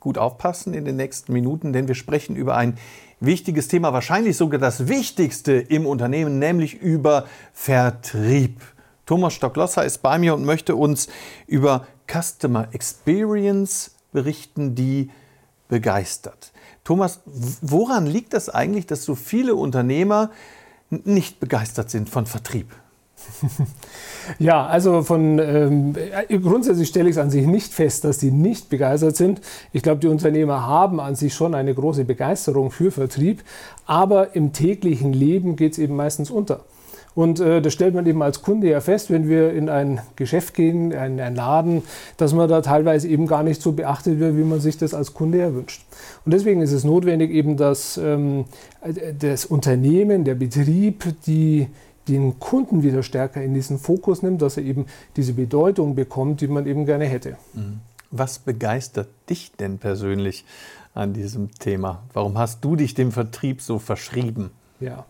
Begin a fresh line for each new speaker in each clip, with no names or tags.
gut aufpassen in den nächsten Minuten, denn wir sprechen über ein wichtiges Thema, wahrscheinlich sogar das wichtigste im Unternehmen, nämlich über Vertrieb. Thomas Stocklosser ist bei mir und möchte uns über Customer Experience berichten, die begeistert. Thomas, woran liegt das eigentlich, dass so viele Unternehmer nicht begeistert sind von Vertrieb?
Ja, also von ähm, grundsätzlich stelle ich es an sich nicht fest, dass die nicht begeistert sind. Ich glaube, die Unternehmer haben an sich schon eine große Begeisterung für Vertrieb, aber im täglichen Leben geht es eben meistens unter. Und äh, das stellt man eben als Kunde ja fest, wenn wir in ein Geschäft gehen, in einen Laden, dass man da teilweise eben gar nicht so beachtet wird, wie man sich das als Kunde erwünscht. Und deswegen ist es notwendig eben, dass ähm, das Unternehmen, der Betrieb, die den Kunden wieder stärker in diesen Fokus nimmt, dass er eben diese Bedeutung bekommt, die man eben gerne hätte.
Mhm. Was begeistert dich denn persönlich an diesem Thema? Warum hast du dich dem Vertrieb so verschrieben?
Ja,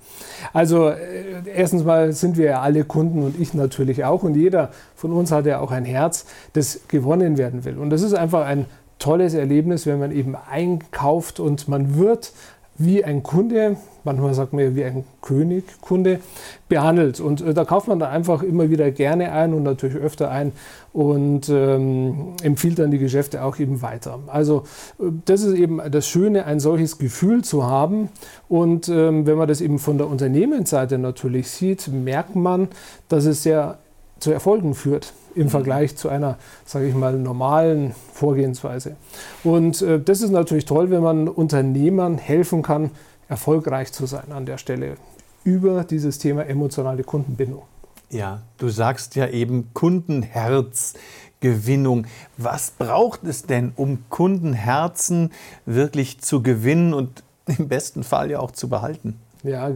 also äh, erstens mal sind wir ja alle Kunden und ich natürlich auch und jeder von uns hat ja auch ein Herz, das gewonnen werden will. Und das ist einfach ein tolles Erlebnis, wenn man eben einkauft und man wird wie ein Kunde, manchmal sagt man ja wie ein König, Kunde, behandelt. Und äh, da kauft man dann einfach immer wieder gerne ein und natürlich öfter ein und ähm, empfiehlt dann die Geschäfte auch eben weiter. Also äh, das ist eben das Schöne, ein solches Gefühl zu haben. Und ähm, wenn man das eben von der Unternehmensseite natürlich sieht, merkt man, dass es sehr zu Erfolgen führt im mhm. Vergleich zu einer, sage ich mal, normalen Vorgehensweise. Und äh, das ist natürlich toll, wenn man Unternehmern helfen kann, erfolgreich zu sein an der Stelle über dieses Thema emotionale Kundenbindung.
Ja, du sagst ja eben Kundenherzgewinnung. Was braucht es denn, um Kundenherzen wirklich zu gewinnen und im besten Fall ja auch zu behalten?
Ja,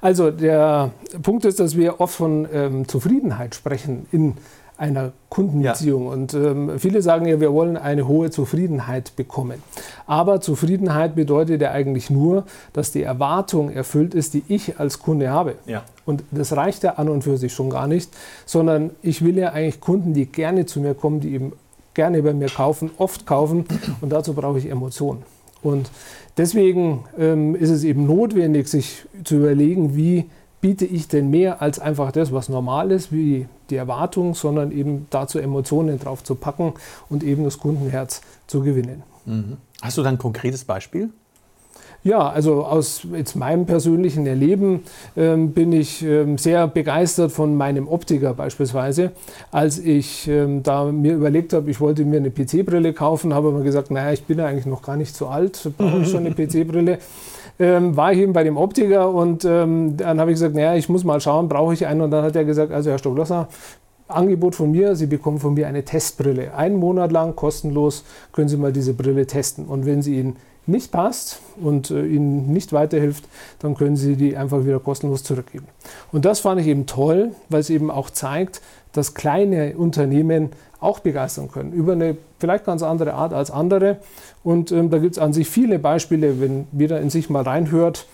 also der Punkt ist, dass wir oft von ähm, Zufriedenheit sprechen in einer Kundenbeziehung. Ja. Und ähm, viele sagen ja, wir wollen eine hohe Zufriedenheit bekommen. Aber Zufriedenheit bedeutet ja eigentlich nur, dass die Erwartung erfüllt ist, die ich als Kunde habe. Ja. Und das reicht ja an und für sich schon gar nicht, sondern ich will ja eigentlich Kunden, die gerne zu mir kommen, die eben gerne bei mir kaufen, oft kaufen. Und dazu brauche ich Emotionen. Und deswegen ähm, ist es eben notwendig, sich zu überlegen, wie biete ich denn mehr als einfach das, was normal ist, wie die Erwartung, sondern eben dazu Emotionen drauf zu packen und eben das Kundenherz zu gewinnen.
Mhm. Hast du da ein konkretes Beispiel?
Ja, also aus jetzt meinem persönlichen Erleben ähm, bin ich ähm, sehr begeistert von meinem Optiker beispielsweise. Als ich ähm, da mir überlegt habe, ich wollte mir eine PC-Brille kaufen, habe mir gesagt, naja, ich bin ja eigentlich noch gar nicht so alt, brauche ich schon eine PC-Brille ähm, war ich eben bei dem Optiker und ähm, dann habe ich gesagt, naja, ich muss mal schauen, brauche ich einen? Und dann hat er gesagt, also Herr Stocklosser, Angebot von mir, Sie bekommen von mir eine Testbrille. Einen Monat lang kostenlos können Sie mal diese Brille testen. Und wenn sie Ihnen nicht passt und äh, Ihnen nicht weiterhilft, dann können Sie die einfach wieder kostenlos zurückgeben. Und das fand ich eben toll, weil es eben auch zeigt, dass kleine Unternehmen auch begeistern können, über eine vielleicht ganz andere Art als andere. Und ähm, da gibt es an sich viele Beispiele, wenn jeder in sich mal reinhört,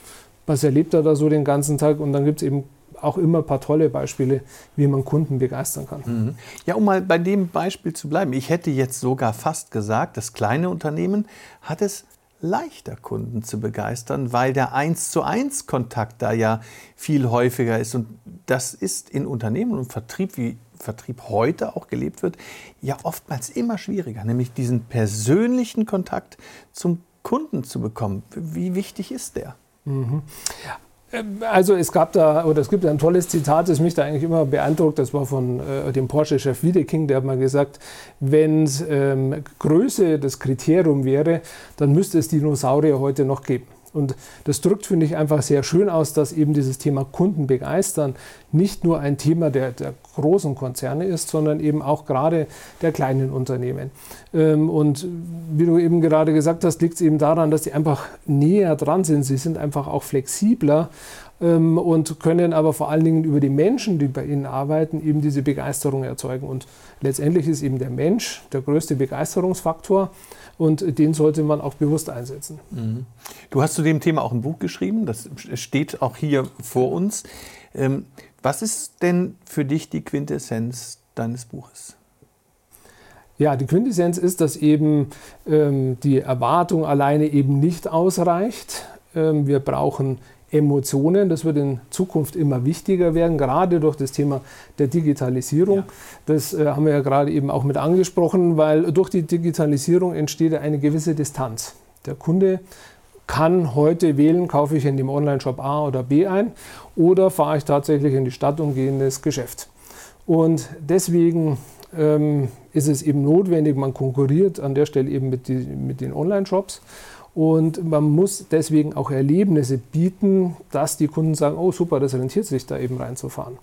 was erlebt er da so den ganzen Tag. Und dann gibt es eben auch immer ein paar tolle Beispiele, wie man Kunden begeistern kann. Mhm.
Ja, um mal bei dem Beispiel zu bleiben. Ich hätte jetzt sogar fast gesagt, das kleine Unternehmen hat es leichter, Kunden zu begeistern, weil der eins zu eins Kontakt da ja viel häufiger ist. Und das ist in Unternehmen und Vertrieb, wie Vertrieb heute auch gelebt wird, ja oftmals immer schwieriger, nämlich diesen persönlichen Kontakt zum Kunden zu bekommen. Wie wichtig ist der? Mhm.
Also es gab da, oder es gibt ein tolles Zitat, das mich da eigentlich immer beeindruckt, das war von äh, dem Porsche-Chef Wiedeking, der hat mal gesagt, wenn ähm, Größe das Kriterium wäre, dann müsste es Dinosaurier heute noch geben. Und das drückt, finde ich, einfach sehr schön aus, dass eben dieses Thema Kunden begeistern nicht nur ein Thema der, der großen Konzerne ist, sondern eben auch gerade der kleinen Unternehmen. Ähm, und wie du eben gerade gesagt hast, liegt es eben daran, dass sie einfach näher dran sind. Sie sind einfach auch flexibler ähm, und können aber vor allen Dingen über die Menschen, die bei ihnen arbeiten, eben diese Begeisterung erzeugen. Und letztendlich ist eben der Mensch der größte Begeisterungsfaktor und den sollte man auch bewusst einsetzen. Mhm.
Du hast zu dem Thema auch ein Buch geschrieben, das steht auch hier vor uns. Ähm, was ist denn für dich die Quintessenz deines Buches?
Ja, die Quintessenz ist, dass eben ähm, die Erwartung alleine eben nicht ausreicht. Ähm, wir brauchen Emotionen. Das wird in Zukunft immer wichtiger werden, gerade durch das Thema der Digitalisierung. Ja. Das äh, haben wir ja gerade eben auch mit angesprochen, weil durch die Digitalisierung entsteht eine gewisse Distanz. Der Kunde kann heute wählen, kaufe ich in dem Online-Shop A oder B ein oder fahre ich tatsächlich in die Stadt und gehe in das Geschäft. Und deswegen ähm, ist es eben notwendig, man konkurriert an der Stelle eben mit, die, mit den Online-Shops und man muss deswegen auch Erlebnisse bieten, dass die Kunden sagen, oh super, das rentiert sich da eben reinzufahren.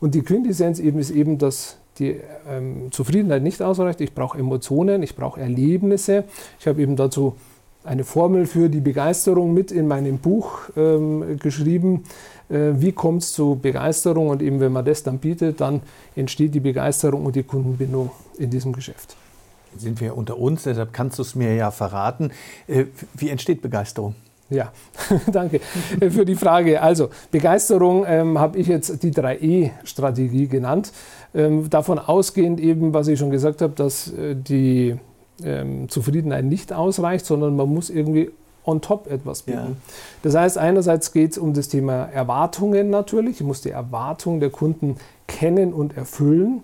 Und die Quintessenz eben ist eben, dass die ähm, Zufriedenheit nicht ausreicht. Ich brauche Emotionen, ich brauche Erlebnisse. Ich habe eben dazu eine Formel für die Begeisterung mit in meinem Buch ähm, geschrieben. Äh, wie kommt es zu Begeisterung? Und eben wenn man das dann bietet, dann entsteht die Begeisterung und die Kundenbindung in diesem Geschäft
sind wir unter uns, deshalb kannst du es mir ja verraten. Äh, wie entsteht Begeisterung?
Ja, danke äh, für die Frage. Also Begeisterung ähm, habe ich jetzt die 3E-Strategie genannt. Ähm, davon ausgehend eben, was ich schon gesagt habe, dass äh, die ähm, Zufriedenheit nicht ausreicht, sondern man muss irgendwie on top etwas bieten. Ja. Das heißt, einerseits geht es um das Thema Erwartungen natürlich. Ich muss die Erwartungen der Kunden kennen und erfüllen.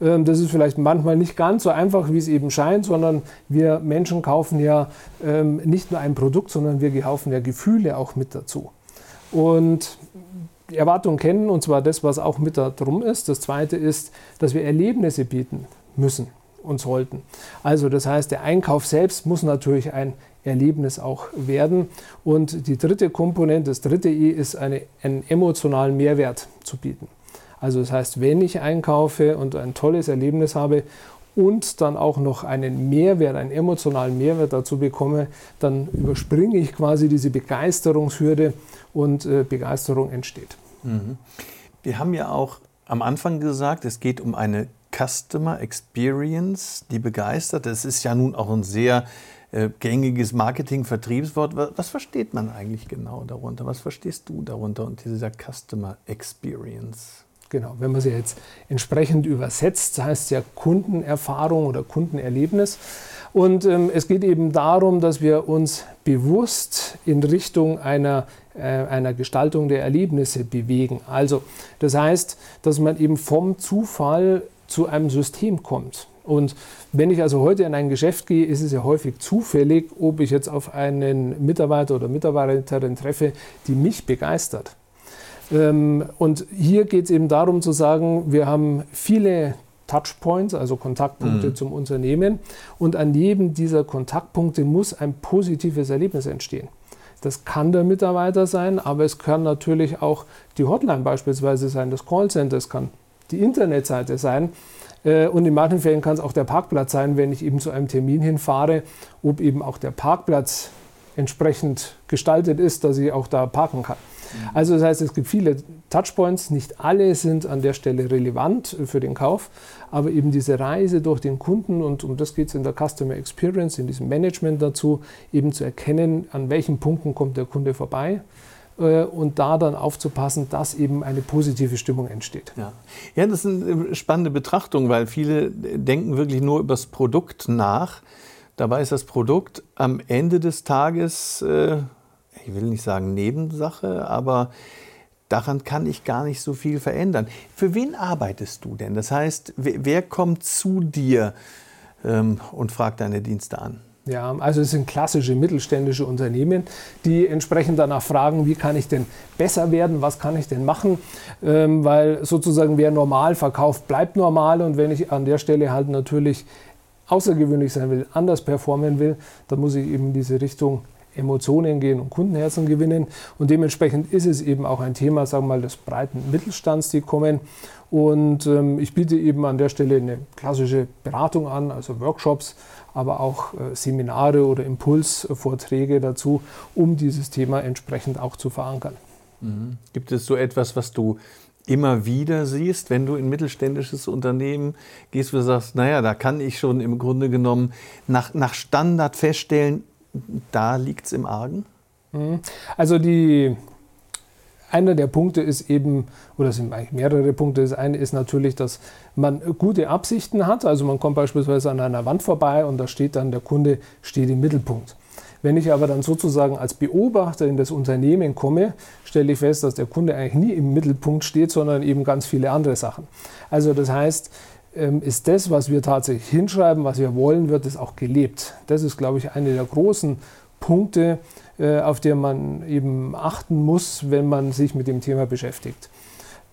Ähm, das ist vielleicht manchmal nicht ganz so einfach, wie es eben scheint, sondern wir Menschen kaufen ja ähm, nicht nur ein Produkt, sondern wir kaufen ja Gefühle auch mit dazu. Und Erwartungen kennen, und zwar das, was auch mit da drum ist. Das zweite ist, dass wir Erlebnisse bieten müssen und sollten. Also das heißt, der Einkauf selbst muss natürlich ein Erlebnis auch werden. Und die dritte Komponente, das dritte I, ist eine, einen emotionalen Mehrwert zu bieten. Also das heißt, wenn ich einkaufe und ein tolles Erlebnis habe und dann auch noch einen Mehrwert, einen emotionalen Mehrwert dazu bekomme, dann überspringe ich quasi diese Begeisterungshürde und äh, Begeisterung entsteht. Mhm.
Wir haben ja auch am Anfang gesagt, es geht um eine Customer Experience, die begeistert. Das ist ja nun auch ein sehr äh, gängiges Marketing-Vertriebswort. Was, versteht man eigentlich genau darunter? Was verstehst du darunter unter dieser Customer Experience?
Genau, wenn man sie jetzt entsprechend übersetzt, heißt es ja Kundenerfahrung oder Kundenerlebnis. Und ähm, es geht eben darum, dass wir uns bewusst in Richtung einer, äh, einer Gestaltung der Erlebnisse bewegen. Also das heißt, dass man eben vom Zufall zu einem System kommt. Und wenn ich also heute in ein Geschäft gehe, ist es ja häufig zufällig, ob ich jetzt auf einen Mitarbeiter oder Mitarbeiterin treffe, die mich begeistert. Ähm, und hier geht es eben darum zu sagen, wir haben viele Touchpoints, also Kontaktpunkte mhm. zum Unternehmen. Und an jedem dieser Kontaktpunkte muss ein positives Erlebnis entstehen. Das kann der Mitarbeiter sein, aber es kann natürlich auch die Hotline beispielsweise sein, das Callcenter, es kann die Internetseite sein. Äh, und in manchen Fällen kann es auch der Parkplatz sein, wenn ich eben zu einem Termin hinfahre, ob eben auch der Parkplatz entsprechend gestaltet ist, dass ich auch da parken kann. Also das heißt, es gibt viele Touchpoints, nicht alle sind an der Stelle relevant für den Kauf, aber eben diese Reise durch den Kunden und um das geht es in der Customer Experience, in diesem Management dazu, eben zu erkennen, an welchen Punkten kommt der Kunde vorbei äh, und da dann aufzupassen, dass eben eine positive Stimmung entsteht.
Ja. ja, das ist eine spannende Betrachtung, weil viele denken wirklich nur über das Produkt nach. Dabei ist das Produkt am Ende des Tages äh, ich will nicht sagen Nebensache, aber daran kann ich gar nicht so viel verändern. Für wen arbeitest du denn? Das heißt, wer kommt zu dir ähm, und fragt deine Dienste an?
Ja, also es sind klassische mittelständische Unternehmen, die entsprechend danach fragen, wie kann ich denn besser werden, was kann ich denn machen, ähm, weil sozusagen wer normal verkauft, bleibt normal und wenn ich an der Stelle halt natürlich außergewöhnlich sein will, anders performen will, dann muss ich eben in diese Richtung Emotionen gehen und Kundenherzen gewinnen. Und dementsprechend ist es eben auch ein Thema, sagen wir mal, des breiten Mittelstands, die kommen. Und ähm, ich biete eben an der Stelle eine klassische Beratung an, also Workshops, aber auch äh, Seminare oder Impulsvorträge dazu, um dieses Thema entsprechend auch zu verankern.
Mhm. Gibt es so etwas, was du immer wieder siehst, wenn du in mittelständisches Unternehmen gehst, wo du sagst, naja, da kann ich schon im Grunde genommen nach, nach Standard feststellen, da liegt es im Argen?
Mhm. Also die, einer der Punkte ist eben, oder es sind eigentlich mehrere Punkte, das eine ist natürlich, dass man gute Absichten hat. Also man kommt beispielsweise an einer Wand vorbei und da steht dann, der Kunde steht im Mittelpunkt. Wenn ich aber dann sozusagen als Beobachter in das Unternehmen komme, stelle ich fest, dass der Kunde eigentlich nie im Mittelpunkt steht, sondern eben ganz viele andere Sachen. Also das heißt, ist das, was wir tatsächlich hinschreiben, was wir wollen, wird es auch gelebt. Das ist, glaube ich, eine der großen Punkte, äh, auf die man eben achten muss, wenn man sich mit dem Thema beschäftigt.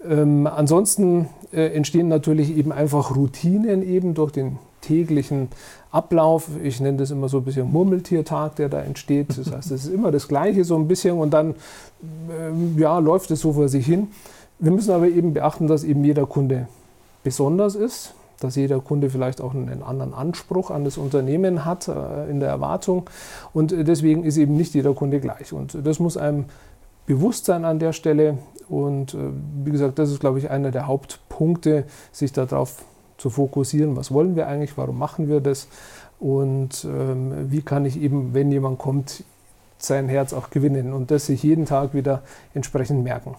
Ähm, ansonsten äh, entstehen natürlich eben einfach Routinen eben durch den täglichen Ablauf. Ich nenne das immer so ein bisschen Murmeltiertag, der da entsteht. Das heißt, es ist immer das Gleiche so ein bisschen und dann äh, ja, läuft es so vor sich hin. Wir müssen aber eben beachten, dass eben jeder Kunde besonders ist, dass jeder Kunde vielleicht auch einen anderen Anspruch an das Unternehmen hat äh, in der Erwartung. Und deswegen ist eben nicht jeder Kunde gleich. Und das muss einem bewusst sein an der Stelle. Und äh, wie gesagt, das ist glaube ich einer der Hauptpunkte, sich darauf zu fokussieren, was wollen wir eigentlich, warum machen wir das? Und ähm, wie kann ich eben, wenn jemand kommt, sein Herz auch gewinnen und das sich jeden Tag wieder entsprechend merken.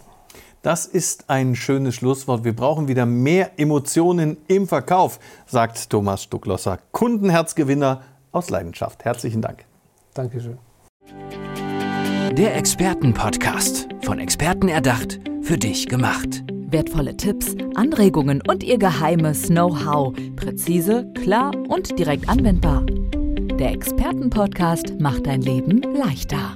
Das ist ein schönes Schlusswort. Wir brauchen wieder mehr Emotionen im Verkauf, sagt Thomas Stucklosser, Kundenherzgewinner aus Leidenschaft. Herzlichen Dank.
Dankeschön.
Der Expertenpodcast, von Experten erdacht, für dich gemacht.
Wertvolle Tipps, Anregungen und ihr geheimes Know-how. Präzise, klar und direkt anwendbar. Der Expertenpodcast macht dein Leben leichter.